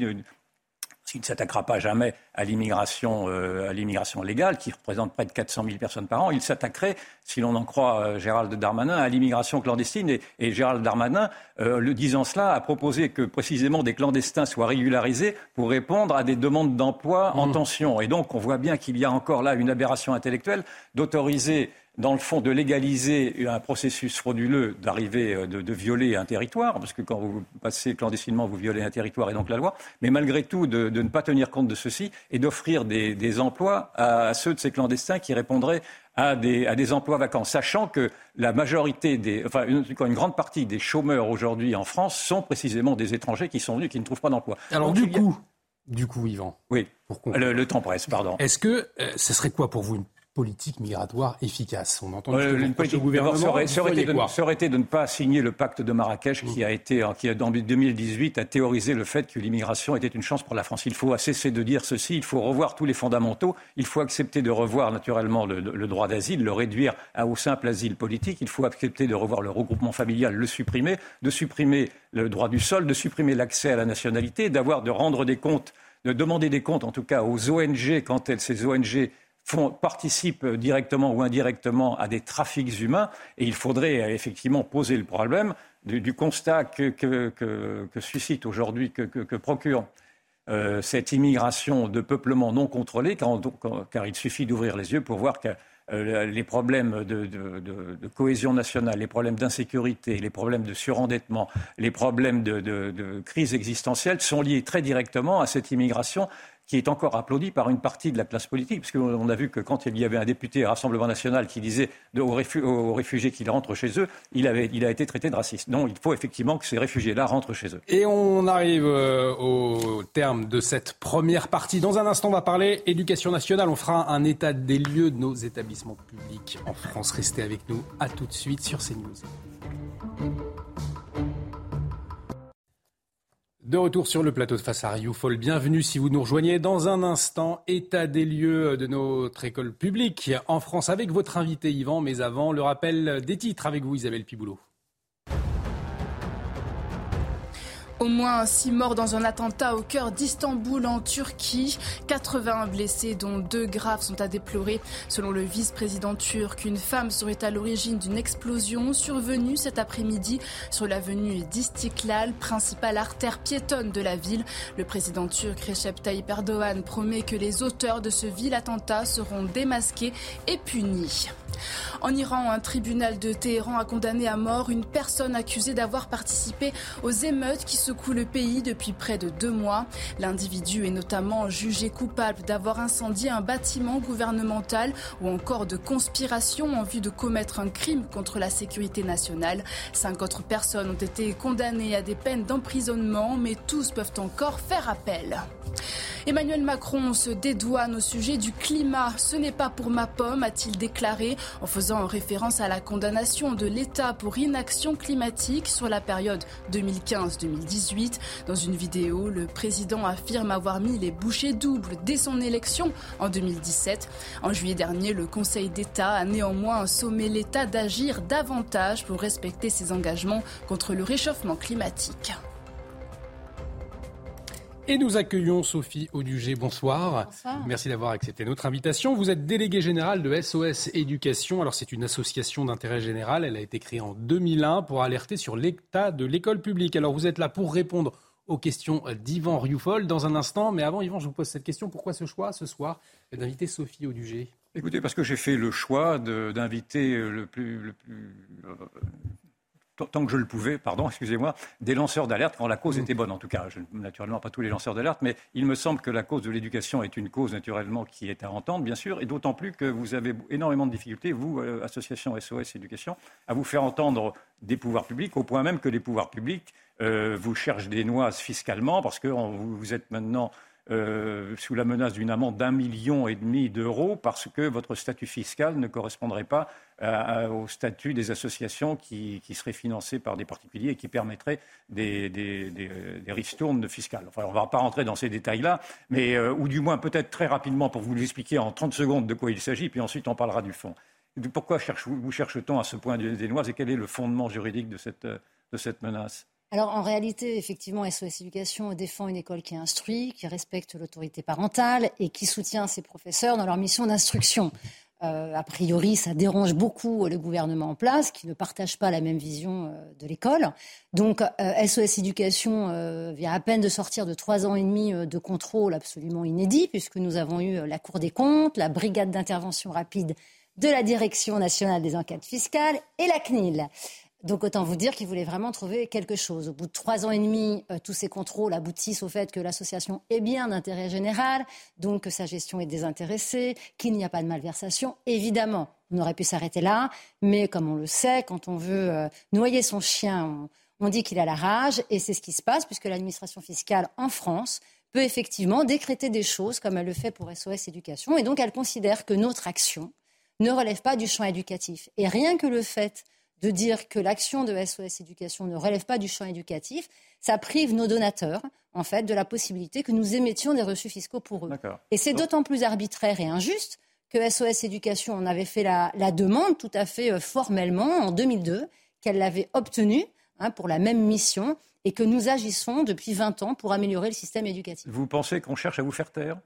C: Il ne s'attaquera pas jamais à l'immigration, euh, à l'immigration légale, qui représente près de 400 000 personnes par an. Il s'attaquerait, si l'on en croit euh, Gérald Darmanin, à l'immigration clandestine. Et, et, Gérald Darmanin, euh, le disant cela, a proposé que précisément des clandestins soient régularisés pour répondre à des demandes d'emploi en mmh. tension. Et donc, on voit bien qu'il y a encore là une aberration intellectuelle d'autoriser dans le fond, de légaliser un processus frauduleux d'arriver, euh, de, violer un territoire, parce que quand vous passez clandestinement, vous violez un territoire et donc la loi, mais malgré tout, de, ne pas tenir compte de ceci et d'offrir des, emplois à, ceux de ces clandestins qui répondraient à des, à des, emplois vacants, sachant que la majorité des, enfin, une, une grande partie des chômeurs aujourd'hui en France sont précisément des étrangers qui sont venus, qui ne trouvent pas d'emploi.
A: Alors du coup, du coup, Yvan.
C: Oui. Le, le, temps presse, pardon.
A: Est-ce que euh, ce serait quoi pour vous une politique migratoire efficace. On entend euh, politique gouvernement.
C: Ça aurait, ça, aurait de, ça aurait, été de, ne pas signer le pacte de Marrakech qui a été, qui a, en 2018 a théorisé le fait que l'immigration était une chance pour la France. Il faut cesser de dire ceci. Il faut revoir tous les fondamentaux. Il faut accepter de revoir naturellement le, le droit d'asile, le réduire à, au simple asile politique. Il faut accepter de revoir le regroupement familial, le supprimer, de supprimer le droit du sol, de supprimer l'accès à la nationalité, d'avoir de rendre des comptes, de demander des comptes en tout cas aux ONG quand elles, ces ONG participent directement ou indirectement à des trafics humains. Et il faudrait euh, effectivement poser le problème du, constat que, suscite aujourd'hui, que, procure euh, cette immigration de peuplement non contrôlé, car, il suffit d'ouvrir les yeux pour voir que euh, les problèmes de, de, cohésion nationale, les problèmes d'insécurité, les problèmes de surendettement, les problèmes de, crise existentielle sont liés très directement à cette immigration qui est encore applaudi par une partie de la classe politique, parce a vu que quand il y avait un député Rassemblement national qui disait aux, réfugiés qu'ils rentrent chez eux, il, avait, il a été traité de raciste. Non, il faut effectivement que ces réfugiés-là rentrent chez eux.
A: Et on arrive euh, au terme de cette première partie. Dans un instant, on va parler éducation nationale. On fera un état des lieux de nos établissements publics en France. Restez avec nous. À tout de suite sur CNews. De retour sur le plateau de Face à Rioufol, bienvenue si vous nous rejoignez dans un instant. État des lieux de notre école publique en France avec votre invité Yvan, mais avant le rappel des titres avec vous Isabelle Piboulot.
B: Au moins six morts dans un attentat au cœur d'Istanbul en Turquie. 80 blessés dont deux graves sont à déplorer. Selon le vice-président turc, une femme serait à l'origine d'une explosion survenue cet après-midi sur l'avenue d'Istiklal, principale artère piétonne de la ville. Le président turc Recep Tayyip Erdogan promet que les auteurs de ce vil attentat seront démasqués et punis. En Iran, un tribunal de Téhéran a condamné à mort une personne accusée d'avoir participé aux émeutes qui secouent le pays depuis près de deux mois. L'individu est notamment jugé coupable d'avoir incendié un bâtiment gouvernemental ou encore de conspiration en vue de commettre un crime contre la sécurité nationale. Cinq autres personnes ont été condamnées à des peines d'emprisonnement, mais tous peuvent encore faire appel. Emmanuel Macron se dédouane au sujet du climat. Ce n'est pas pour ma pomme, a-t-il déclaré, en faisant référence à la condamnation de l'État pour inaction climatique sur la période 2015-2018. Dans une vidéo, le président affirme avoir mis les bouchées doubles dès son élection en 2017. En juillet dernier, le Conseil d'État a néanmoins sommé l'État d'agir davantage pour respecter ses engagements contre le réchauffement climatique.
A: Et nous accueillons Sophie Audugé. Bonsoir. Bonsoir. Merci d'avoir accepté notre invitation. Vous êtes déléguée générale de SOS Éducation. Alors, c'est une association d'intérêt général. Elle a été créée en 2001 pour alerter sur l'état de l'école publique. Alors, vous êtes là pour répondre aux questions d'Yvan Rioufol dans un instant. Mais avant, Yvan, je vous pose cette question. Pourquoi ce choix ce soir d'inviter Sophie Audugé
C: Écoutez, parce que j'ai fait le choix d'inviter le plus, le plus euh, tant que je le pouvais, pardon, excusez-moi, des lanceurs d'alerte quand la cause était bonne. En tout cas, je, naturellement pas tous les lanceurs d'alerte, mais il me semble que la cause de l'éducation est une cause naturellement qui est à entendre, bien sûr, et d'autant plus que vous avez énormément de difficultés, vous, euh, association SOS Éducation, à vous faire entendre des pouvoirs publics, au point même que les pouvoirs publics euh, vous cherchent des noises fiscalement, parce que vous êtes maintenant euh, sous la menace d'une amende d'un million et demi d'euros parce que votre statut fiscal ne correspondrait pas au statut des associations qui, seraient financées par des particuliers et qui permettraient des, des, des, ristournes fiscales. Enfin, on ne va pas rentrer dans ces détails-là, mais euh, ou du moins peut-être très rapidement pour vous expliquer en 30 secondes de quoi il s'agit, puis ensuite on parlera du fond. Pourquoi cherche, vous cherche-t-on à ce point des noises et quel est le fondement juridique de cette menace?
E: Alors en réalité, effectivement, SOS Éducation défend une école qui instruit, qui respecte l'autorité parentale et qui soutient ses professeurs dans leur mission d'instruction. Euh, a priori, ça dérange beaucoup le gouvernement en place, qui ne partage pas la même vision euh, de l'école. Donc, SOS euh, Éducation vient à peine de sortir de trois ans et demi de contrôle absolument inédit, puisque nous avons eu la Cour des comptes, la Brigade d'intervention rapide de la Direction nationale des enquêtes fiscales et la CNIL. Donc autant vous dire qu'ils voulaient vraiment trouver quelque chose. Au bout de trois ans et demi, euh, tous ces contrôles aboutissent au fait que l'association est bien d'intérêt général, donc que sa gestion est désintéressée, qu'il n'y a pas de malversation. Évidemment, on aurait pu s'arrêter là, mais comme on le sait, quand on veut euh, noyer son chien, on, dit qu'il a la rage, et c'est ce qui se passe puisque l'administration fiscale en France peut effectivement décréter des choses comme elle le fait pour SOS Éducation, et donc elle considère que notre action ne relève pas du champ éducatif. Et rien que le fait de dire que l'action de SOS Éducation ne relève pas du champ éducatif, ça prive nos donateurs, en fait, de la possibilité que nous émettions des reçus fiscaux pour eux. Et c'est d'autant plus arbitraire et injuste que SOS Éducation en avait fait la, demande tout à fait euh, formellement en 2002, qu'elle l'avait obtenue hein, pour la même mission et que nous agissons depuis 20 ans pour améliorer le système éducatif.
C: Vous pensez qu'on cherche à vous faire taire?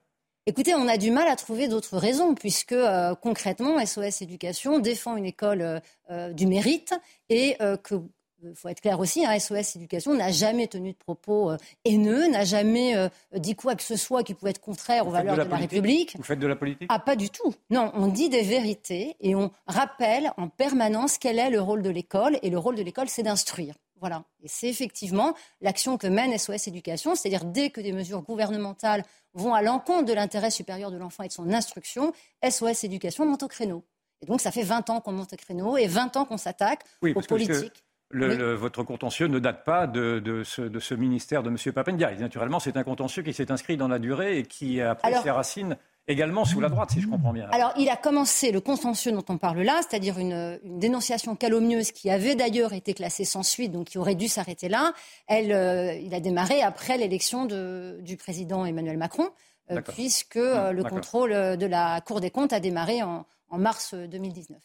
E: Écoutez, on a du mal à trouver d'autres raisons, puisque euh, concrètement, SOS Éducation défend une école euh, euh, du mérite et que il faut être clair aussi, hein, SOS Éducation n'a jamais tenu de propos haineux, n'a jamais dit quoi que ce soit qui pouvait être contraire aux valeurs de, la, République.
C: Vous faites de la politique
E: Ah, pas du tout. Non, on dit des vérités et on rappelle en permanence quel est le rôle de l'école. Et le rôle de l'école, c'est d'instruire. Voilà. Et c'est effectivement l'action que mène SOS Éducation, c'est-à-dire dès que des mesures gouvernementales vont à l'encontre de l'intérêt supérieur de l'enfant et de son instruction, SOS Éducation monte au créneau. Et donc ça fait 20 ans qu'on monte au créneau et 20 ans qu'on s'attaque aux politiques.
C: votre contentieux ne date pas de, ce, ministère de M. Papendia. Naturellement, c'est un contentieux qui s'est inscrit dans la durée et qui a pris ses racines également sous la droite, si je comprends bien.
E: Alors, il a commencé le contentieux dont on parle là, c'est-à-dire une, dénonciation calomnieuse qui avait d'ailleurs été classée sans suite, donc qui aurait dû s'arrêter là. Elle, euh, il a démarré après l'élection du président Emmanuel Macron, euh, puisque euh, le contrôle de la Cour des comptes a démarré en, mars 2019.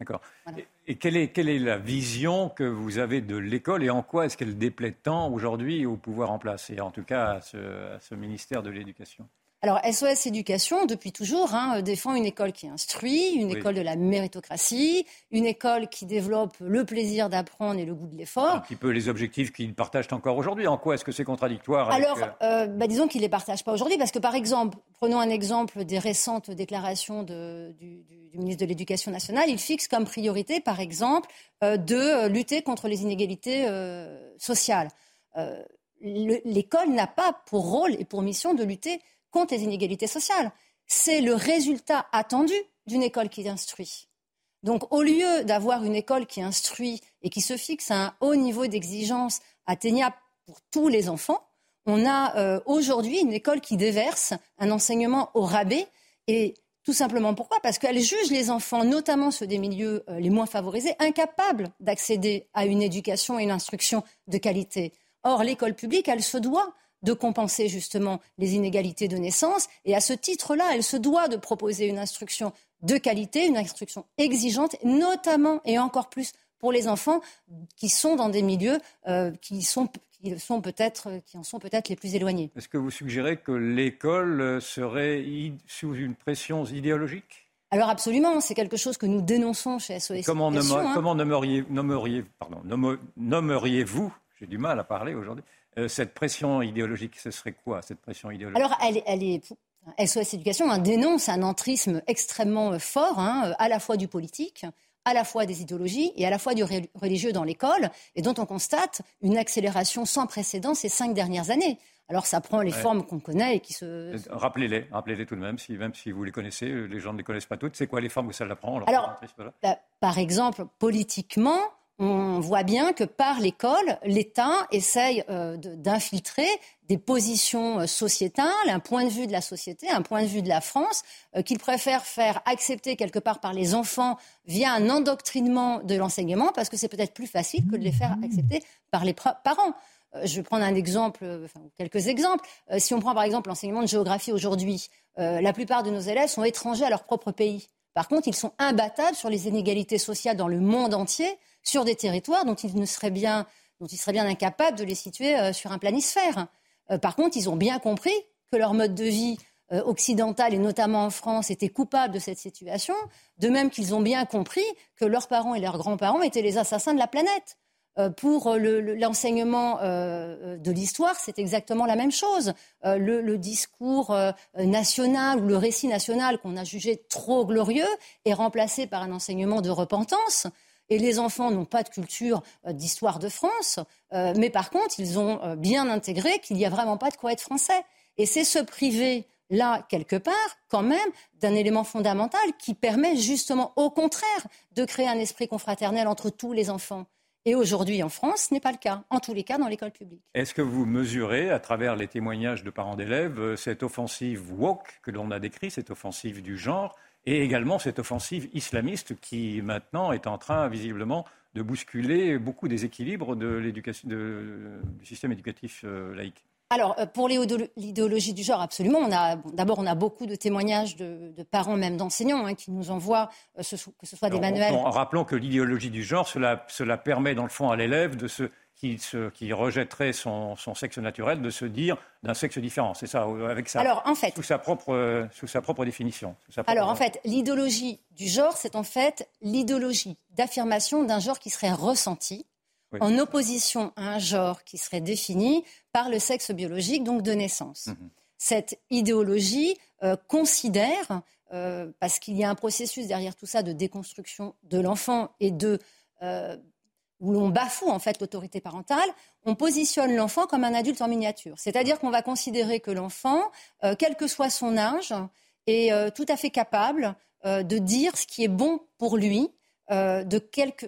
C: D'accord. Et, quelle, est, quelle, est, la vision que vous avez de l'école et en quoi est-ce qu'elle déplaît tant aujourd'hui au pouvoir en place et en tout cas à ce ministère de l'Éducation?
E: Alors, SOS Éducation, depuis toujours, hein, défend une école qui instruit, une école de la méritocratie, une école qui développe le plaisir d'apprendre et le goût de l'effort. Un
C: petit peu les objectifs qu'ils partagent encore aujourd'hui. En quoi est-ce que c'est contradictoire
E: Alors, euh, euh, bah, disons qu'ils ne les partagent pas aujourd'hui, parce que par exemple, prenons un exemple des récentes déclarations du, ministre de l'Éducation nationale, il fixe comme priorité, par exemple, euh, de lutter contre les inégalités sociales. L'école n'a pas pour rôle et pour mission de lutter contre les inégalités sociales. C'est le résultat attendu d'une école qui instruit. Donc au lieu d'avoir une école qui instruit et qui se fixe à un haut niveau d'exigence atteignable pour tous les enfants, on a euh, aujourd'hui une école qui déverse un enseignement au rabais et tout simplement pourquoi? Parce qu'elle juge les enfants, notamment ceux des milieux euh, les moins favorisés, incapables d'accéder à une éducation et une instruction de qualité. Or, l'école publique, elle se doit de compenser justement les inégalités de naissance. Et à ce titre-là, elle se doit de proposer une instruction de qualité, une instruction exigeante, notamment et encore plus pour les enfants qui sont dans des milieux euh, qui sont sont peut-être, qui en sont peut-être les plus éloignés.
C: Est-ce que vous suggérez que l'école serait sous une pression idéologique?
E: Alors absolument, c'est quelque chose que nous dénonçons chez SOS.
C: Comment, hein. comment nommeriez-vous, j'ai du mal à parler aujourd'hui, euh, cette pression idéologique, ce serait quoi cette pression idéologique?
E: Alors, elle, elle est. SOS Éducation hein, dénonce un entrisme extrêmement euh, fort, hein, à la fois du politique, à la fois des idéologies et à la fois du religieux dans l'école, et dont on constate une accélération sans précédent ces cinq dernières années. Alors ça prend les formes qu'on connaît et qui se... Euh,
C: rappelez-les, rappelez-les tout de même, si, même si vous les connaissez, les gens ne les connaissent pas toutes. C'est quoi les formes que ça prend
E: Alors, bah, par exemple, politiquement, on voit bien que par l'école, l'État essaye euh, d'infiltrer des positions euh, sociétales, un point de vue de la société, un point de vue de la France, euh, qu'il préfère faire accepter quelque part par les enfants via un endoctrinement de l'enseignement, parce que c'est peut-être plus facile que de les faire accepter par les parents. Je vais prendre un exemple, enfin, quelques exemples. Si on prend par exemple l'enseignement de géographie aujourd'hui, la plupart de nos élèves sont étrangers à leur propre pays. Par contre, ils sont imbattables sur les inégalités sociales dans le monde entier sur des territoires dont ils, ne seraient bien, dont ils seraient bien incapables de les situer euh, sur un planisphère. Euh, par contre, ils ont bien compris que leur mode de vie euh, occidental, et notamment en France, était coupable de cette situation, de même qu'ils ont bien compris que leurs parents et leurs grands-parents étaient les assassins de la planète. Pour l'enseignement de l'histoire, c'est exactement la même chose. Le, discours national ou le récit national qu'on a jugé trop glorieux est remplacé par un enseignement de repentance. Et les enfants n'ont pas de culture euh, d'histoire de France, euh, mais par contre, ils ont euh, bien intégré qu'il n'y a vraiment pas de quoi être français. Et c'est se priver là, quelque part, quand même, d'un élément fondamental qui permet justement, au contraire, de créer un esprit confraternel entre tous les enfants. Et aujourd'hui, en France, ce n'est pas le cas, en tous les cas dans l'école publique.
C: Est-ce que vous mesurez, à travers les témoignages de parents d'élèves, cette offensive woke que l'on a décrite, cette offensive du genre, et également cette offensive islamiste qui maintenant est en train visiblement de bousculer beaucoup des équilibres de du système éducatif euh, laïque.
E: Alors, euh, pour l'idéologie du genre, absolument. D'abord, on a beaucoup de témoignages de, parents, même d'enseignants, hein, qui nous envoient, euh, que ce soit des manuels.
C: En, rappelant que l'idéologie du genre, cela, cela permet, dans le fond, à l'élève de se qui, rejetterait son, sexe naturel de se dire d'un sexe différent. C'est ça, avec ça.
E: Alors, en fait,
C: sous sa propre, sous sa propre définition.
E: alors, en fait, l'idéologie du genre, c'est en fait l'idéologie d'affirmation d'un genre qui serait ressenti en opposition à un genre qui serait défini par le sexe biologique, donc de naissance. Mhm. Cette idéologie euh, considère, euh, parce qu'il y a un processus derrière tout ça de déconstruction de l'enfant et de euh, où l'on bafoue en fait l'autorité parentale, on positionne l'enfant comme un adulte en miniature. C'est-à-dire qu'on va considérer que l'enfant, quel que soit son âge, est tout à fait capable de dire ce qui est bon pour lui, de quelque,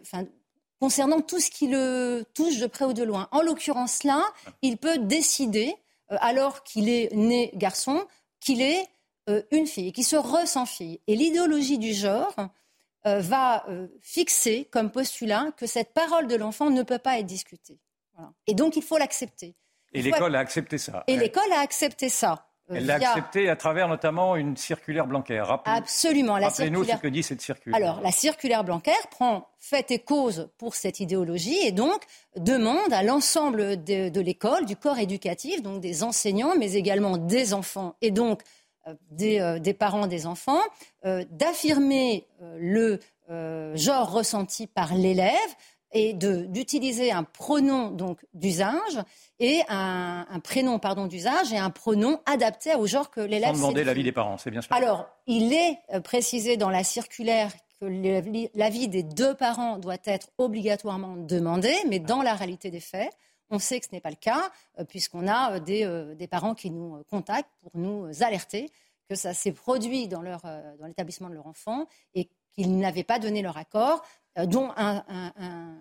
E: concernant tout ce qui le touche de près ou de loin. En l'occurrence là, il peut décider, alors qu'il est né garçon, qu'il est une fille, qu'il se ressent fille. Et l'idéologie du genre euh, va euh, fixer comme postulat que cette parole de l'enfant ne peut pas être discutée. Et donc, il faut l'accepter.
C: Et l'école a accepté ça.
E: Et l'école a accepté ça.
C: Euh, Elle l'a accepté à travers notamment une circulaire Blanquer.
E: Absolument.
C: Rappelez-nous ce que dit cette circulaire.
E: Alors, la circulaire Blanquer prend fait et cause pour cette idéologie et donc demande à l'ensemble de, de l'école, du corps éducatif, donc des enseignants, mais également des enfants et donc des, parents des enfants, d'affirmer le genre ressenti par l'élève et d'utiliser un pronom donc d'usage et un, prénom pardon d'usage et un pronom adapté au genre que l'élève.
C: Sans demander l'avis des parents, c'est bien sûr.
E: Alors, il est euh, précisé dans la circulaire que l'avis des deux parents doit être obligatoirement demandé, mais dans la réalité des faits, on sait que ce n'est pas le cas, euh, puisqu'on a euh, des, des, parents qui nous contactent pour nous alerter que ça s'est produit dans, leur, dans l'établissement de leur enfant et qu'ils n'avaient pas donné leur accord, dont un,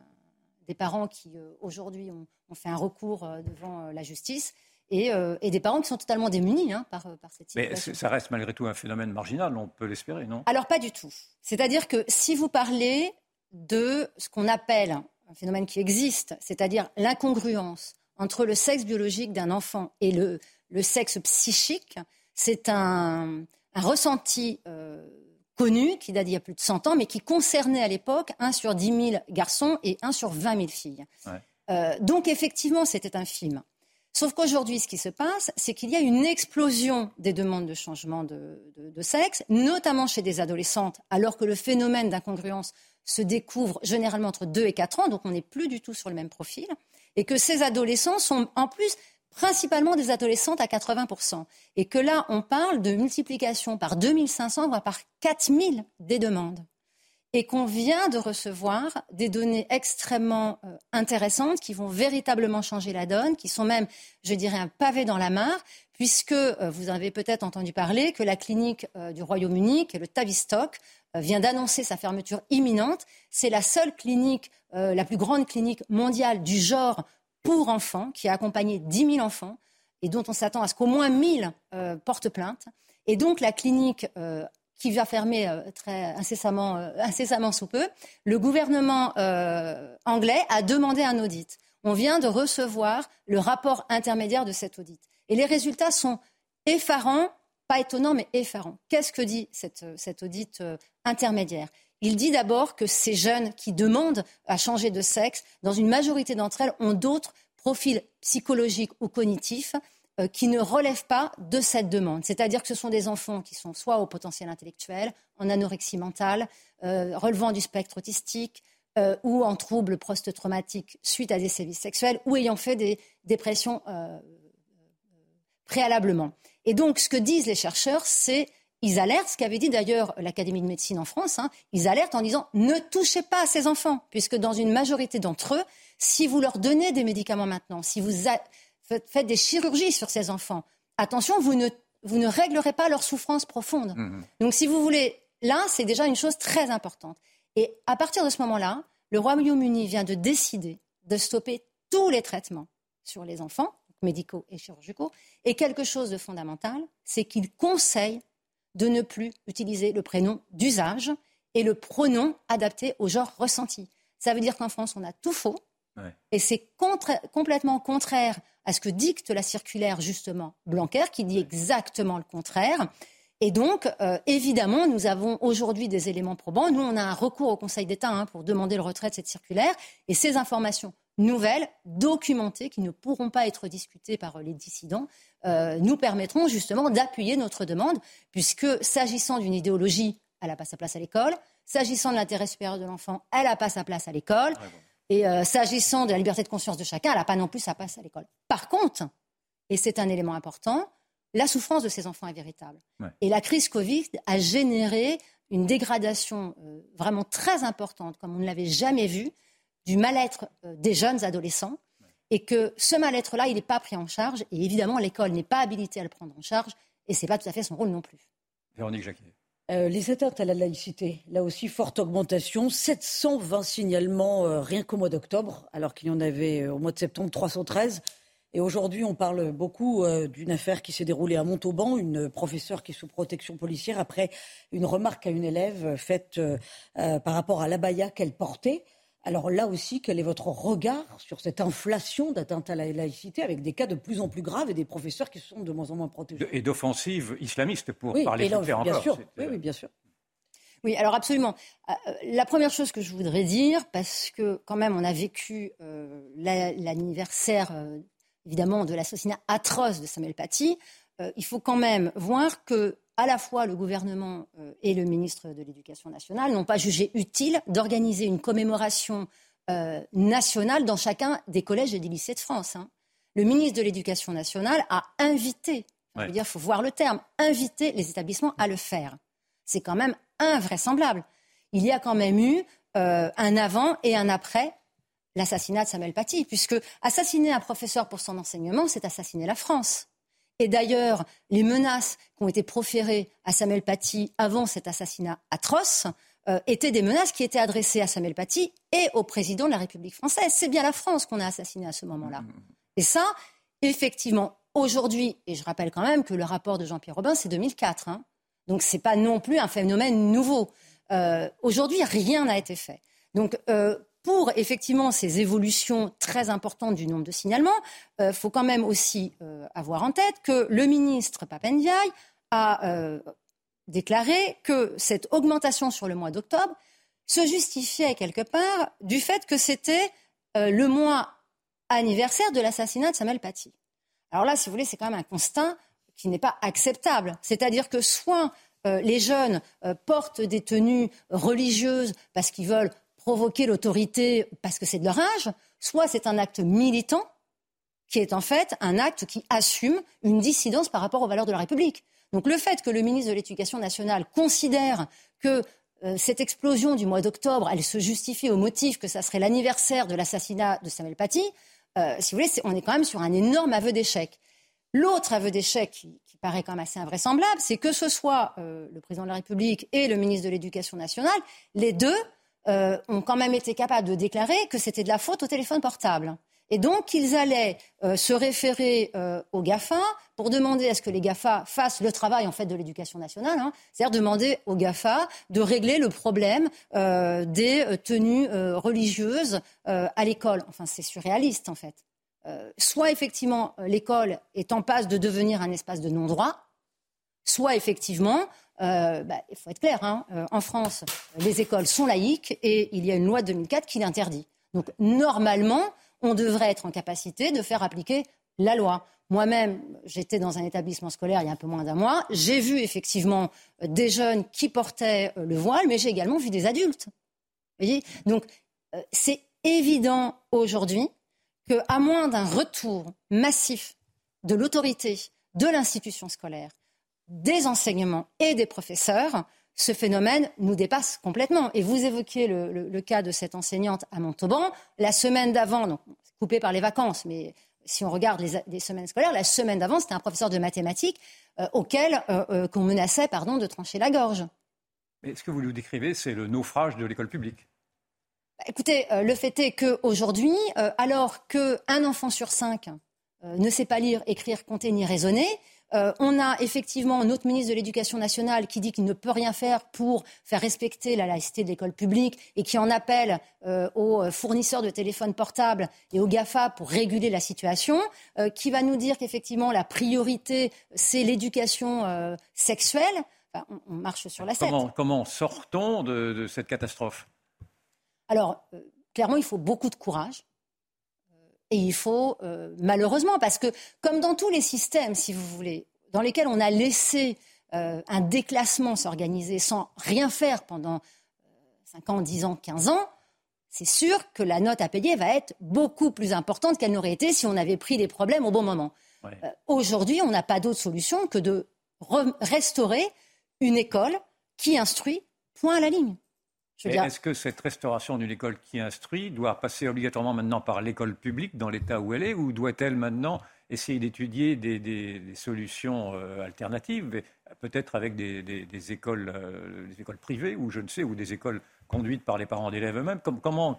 E: des parents qui aujourd'hui ont, ont, fait un recours devant la justice euh, et, des parents qui sont totalement démunis hein, par, par, cette situation.
C: Mais ça reste malgré tout un phénomène marginal, on peut l'espérer, non?
E: Alors pas du tout. C'est-à-dire que si vous parlez de ce qu'on appelle un phénomène qui existe, c'est-à-dire l'incongruence entre le sexe biologique d'un enfant et le, le sexe psychique, c'est un, un, ressenti euh, connu qui date d'il y a plus de 100 ans, mais qui concernait à l'époque 1 sur 10 000 garçons et 1 sur 20 000 filles. Euh, donc effectivement, c'était un film. Sauf qu'aujourd'hui, ce qui se passe, c'est qu'il y a une explosion des demandes de changement de, sexe, notamment chez des adolescentes, alors que le phénomène d'incongruence se découvre généralement entre 2 et 4 ans, donc on n'est plus du tout sur le même profil, et que ces adolescents sont en plus principalement des adolescentes à 80%, et que là, on parle de multiplication par 2500, voire par 4000 des demandes et qu'on vient de recevoir des données extrêmement euh, intéressantes qui vont véritablement changer la donne, qui sont même, je dirais, un pavé dans la mare, puisque euh, vous avez peut-être entendu parler que la clinique euh, du Royaume-Uni, qui est le Tavistock, vient d'annoncer sa fermeture imminente. C'est la seule clinique, la plus grande clinique mondiale du genre pour enfants, qui a accompagné 10 000 enfants et dont on s'attend à ce qu'au moins 1000 portent plainte. Et donc la clinique qui va fermer euh, très incessamment, euh, incessamment sous peu, le gouvernement euh, anglais a demandé un audit. On vient de recevoir le rapport intermédiaire de cet audit. Et les résultats sont effarants, pas étonnants, mais effarants. Qu'est-ce que dit cet audit intermédiaire? Il dit d'abord que ces jeunes qui demandent à changer de sexe, dans une majorité d'entre elles, ont d'autres profils psychologiques ou cognitifs euh, qui ne relèvent pas de cette demande. C'est-à-dire que ce sont des enfants qui sont soit au potentiel intellectuel, en anorexie mentale, euh, relevant du spectre autistique, euh, ou en troubles post-traumatiques suite à des sévices sexuels, ou ayant fait des dépressions préalablement. Et donc, ce que disent les chercheurs, c'est ils alertent, ce qu'avait dit d'ailleurs l'Académie de médecine en France, hein, ils alertent en disant ne touchez pas à ces enfants, puisque dans une majorité d'entre eux, si vous leur donnez des médicaments maintenant, si vous faites des chirurgies sur ces enfants. Attention, vous ne, vous ne réglerez pas leur souffrance profonde. Mmh. Donc, si vous voulez, là, c'est déjà une chose très importante. Et à partir de ce moment-là, le Royaume-Uni vient de décider de stopper tous les traitements sur les enfants, médicaux et chirurgicaux. Et quelque chose de fondamental, c'est qu'il conseille de ne plus utiliser le prénom d'usage et le pronom adapté au genre ressenti. Ça veut dire qu'en France, on a tout faux. Et c'est complètement contraire à ce que dicte la circulaire, justement, Blanquer, qui dit exactement le contraire. Et donc, euh, évidemment, nous avons aujourd'hui des éléments probants. Nous, on a un recours au Conseil d'État hein, pour demander le retrait de cette circulaire. Et ces informations nouvelles, documentées, qui ne pourront pas être discutées par les dissidents, nous permettront justement d'appuyer notre demande, puisque s'agissant d'une idéologie, elle n'a pas sa place à l'école. S'agissant de l'intérêt supérieur de l'enfant, elle n'a pas sa place à l'école. Et euh, s'agissant de la liberté de conscience de chacun, elle n'a pas non plus sa place à l'école. Par contre, et c'est un élément important, la souffrance de ces enfants est véritable. Et la crise Covid a généré une dégradation euh, vraiment très importante, comme on ne l'avait jamais vu, du mal-être euh, des jeunes adolescents. Et que ce mal-être-là, il n'est pas pris en charge. Et évidemment, l'école n'est pas habilitée à le prendre en charge. Et ce n'est pas tout à fait son rôle non plus.
C: Véronique Jacquet.
D: Euh, les atteintes à la laïcité, là aussi, forte augmentation. 720 signalements euh, rien qu'au mois d'octobre, alors qu'il y en avait euh, au mois de septembre 313. Et aujourd'hui, on parle beaucoup d'une affaire qui s'est déroulée à Montauban, une professeure qui est sous protection policière après une remarque à une élève faite par rapport à l'abaya qu'elle portait. Alors là aussi, quel est votre regard sur cette inflation d'atteinte à la laïcité avec des cas de plus en plus graves et des professeurs qui sont de moins en moins protégés?
C: Et d'offensives islamistes, pour parler plus clair
D: bien
C: encore.
D: Sûr. Oui, oui, bien sûr.
E: Oui, alors absolument. Euh, euh, la première chose que je voudrais dire, parce que quand même on a vécu euh, l'anniversaire évidemment de l'assassinat atroce de Samuel Paty, il faut quand même voir que à la fois le gouvernement et le ministre de l'Éducation nationale n'ont pas jugé utile d'organiser une commémoration nationale dans chacun des collèges et des lycées de France. Hein. Le ministre de l'Éducation nationale a invité, je veux dire, il faut voir le terme, invité les établissements à le faire. C'est quand même invraisemblable. Il y a quand même eu un avant et un après l'assassinat de Samuel Paty, puisque assassiner un professeur pour son enseignement, c'est assassiner la France. Et d'ailleurs, les menaces qui ont été proférées à Samuel Paty avant cet assassinat atroce euh, étaient des menaces qui étaient adressées à Samuel Paty et au président de la République française. C'est bien la France qu'on a assassiné à ce moment-là. Et ça, effectivement, aujourd'hui, et je rappelle quand même que le rapport de Jean-Pierre Robin, c'est 2004. Hein. donc ce n'est pas non plus un phénomène nouveau. Euh, aujourd'hui, rien n'a été fait. Donc, euh, pour effectivement ces évolutions très importantes du nombre de signalements, il euh, faut quand même aussi euh, avoir en tête que le ministre Papendiaï a euh, déclaré que cette augmentation sur le mois d'octobre se justifiait quelque part du fait que c'était le mois anniversaire de l'assassinat de Samuel Paty. Alors là, si vous voulez, c'est quand même un constat qui n'est pas acceptable. C'est-à-dire que soit les jeunes portent des tenues religieuses parce qu'ils veulent provoquer l'autorité parce que c'est de leur âge, soit c'est un acte militant qui est en fait un acte qui assume une dissidence par rapport aux valeurs de la République. Donc le fait que le ministre de l'Éducation nationale considère que euh, cette explosion du mois d'octobre, elle se justifie au motif que ça serait l'anniversaire de l'assassinat de Samuel Paty, euh, si vous voulez, on est quand même sur un énorme aveu d'échec. L'autre aveu d'échec qui, paraît quand même assez invraisemblable, c'est que ce soit euh, le président de la République et le ministre de l'Éducation nationale, les deux euh, ont quand même été capables de déclarer que c'était de la faute au téléphone portable. Et donc, ils allaient euh, se référer euh, aux GAFA pour demander à ce que les GAFA fassent le travail en fait de l'éducation nationale, hein. c'est-à-dire demander aux GAFA de régler le problème des tenues religieuses à l'école. Enfin, c'est surréaliste en fait. soit effectivement l'école est en passe de devenir un espace de non-droit, soit effectivement euh, bah, il faut être clair, hein, euh, en France, les écoles sont laïques et il y a une loi de 2004 qui l'interdit. Donc normalement, on devrait être en capacité de faire appliquer la loi. Moi-même, j'étais dans un établissement scolaire il y a un peu moins d'un mois. J'ai vu effectivement euh, des jeunes qui portaient le voile, mais j'ai également vu des adultes. Vous voyez? Donc, c'est évident aujourd'hui qu'à moins d'un retour massif de l'autorité de l'institution scolaire, des enseignements et des professeurs, ce phénomène nous dépasse complètement. Et vous évoquiez le, cas de cette enseignante à Montauban. La semaine d'avant, donc coupé par les vacances, mais si on regarde les, semaines scolaires, la semaine d'avant, c'était un professeur de mathématiques euh, auquel euh, euh, qu'on menaçait pardon, de trancher la gorge.
C: Mais ce que vous nous décrivez, c'est le naufrage de l'école publique.
E: Bah, écoutez, le fait est qu'aujourd'hui, alors qu'un enfant sur cinq ne sait pas lire, écrire, compter ni raisonner, euh, on a effectivement notre ministre de l'Éducation nationale qui dit qu'il ne peut rien faire pour faire respecter la laïcité de l'école publique et qui en appelle euh, aux fournisseurs de téléphones portables et aux GAFA pour réguler la situation, euh, qui va nous dire qu'effectivement la priorité, c'est l'éducation sexuelle. on, marche sur la
C: comment, Comment sortons de cette catastrophe?
E: Alors, clairement, il faut beaucoup de courage. Et il faut, euh, malheureusement, parce que comme dans tous les systèmes, si vous voulez, dans lesquels on a laissé euh, un déclassement s'organiser sans rien faire pendant 5 euh, ans, 10 ans, 15 ans, c'est sûr que la note à payer va être beaucoup plus importante qu'elle n'aurait été si on avait pris les problèmes au bon moment. Aujourd'hui, on n'a pas d'autre solution que de restaurer une école qui instruit point à la ligne.
C: Est-ce que cette restauration d'une école qui instruit doit passer obligatoirement maintenant par l'école publique dans l'état où elle est, ou doit-elle maintenant essayer d'étudier des, solutions euh, alternatives, peut-être avec des, écoles, euh, des écoles privées, ou je ne sais, ou des écoles conduites par les parents d'élèves eux-mêmes? Comment,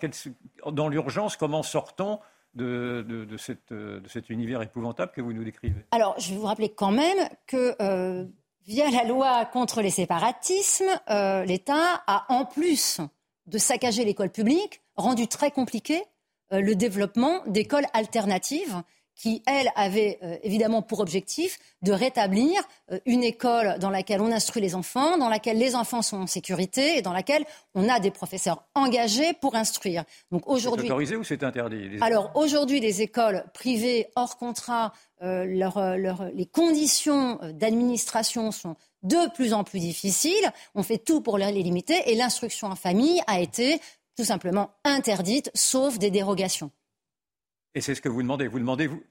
C: Dans l'urgence, comment sortons de, de, cet univers épouvantable que vous nous décrivez?
E: Alors, je vais vous rappeler quand même que euh, Via la loi contre les séparatismes, euh, l'État a, en plus de saccager l'école publique, rendu très compliqué euh, le développement d'écoles alternatives qui, elle, avait euh, évidemment pour objectif de rétablir euh, une école dans laquelle on instruit les enfants, dans laquelle les enfants sont en sécurité et dans laquelle on a des professeurs engagés pour instruire.
C: Donc aujourd'hui, c'est autorisé ou c'est interdit
E: Alors aujourd'hui, les écoles privées hors contrat, euh, les conditions d'administration sont de plus en plus difficiles. On fait tout pour les limiter et l'instruction en famille a été tout simplement interdite, sauf des dérogations.
C: Et c'est ce que vous demandez. Vous demandez, vous,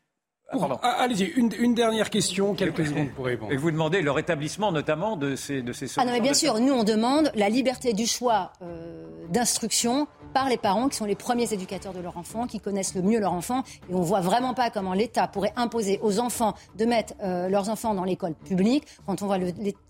A: ah, allez-y, une, dernière question, quelques secondes pour répondre.
C: Et vous demandez le rétablissement notamment de ces, de ces
E: Ah non, mais bien sûr, nous on demande la liberté du choix euh, d'instruction par les parents qui sont les premiers éducateurs de leur enfant, qui connaissent le mieux leur enfant. Et on ne voit vraiment pas comment l'État pourrait imposer aux enfants de mettre euh, leurs enfants dans l'école publique quand on voit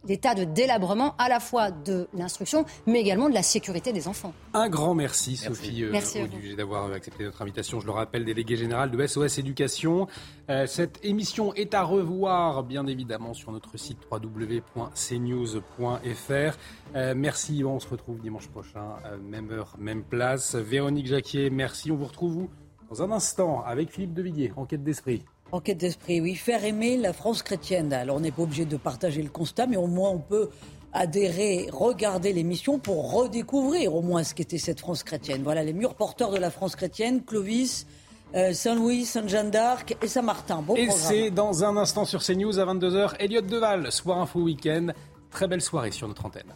E: l'état de délabrement à la fois de l'instruction, mais également de la sécurité des enfants.
A: Un grand merci, Sophie euh, merci d'avoir accepté notre invitation. Je le rappelle, déléguée générale de SOS Éducation. Euh, cette émission est à revoir, bien évidemment, sur notre site www.cnews.fr. Euh, merci, on se retrouve dimanche prochain, euh, même heure, même place. Véronique Jacquier, merci. On vous retrouve dans un instant avec Philippe Devilliers, Enquête d'esprit.
D: Enquête d'esprit, oui. Faire aimer la France chrétienne. Alors, on n'est pas obligé de partager le constat, mais au moins, on peut adhérer, regarder l'émission pour redécouvrir au moins ce qu'était cette France chrétienne. Voilà les murs porteurs de la France chrétienne, Clovis, euh, Saint-Louis, Saint-Jeanne d'Arc et Saint-Martin.
A: Bon et c'est dans un instant sur CNews à 22h, Elliott Deval, Soir Info Week-end. Très belle soirée sur notre antenne.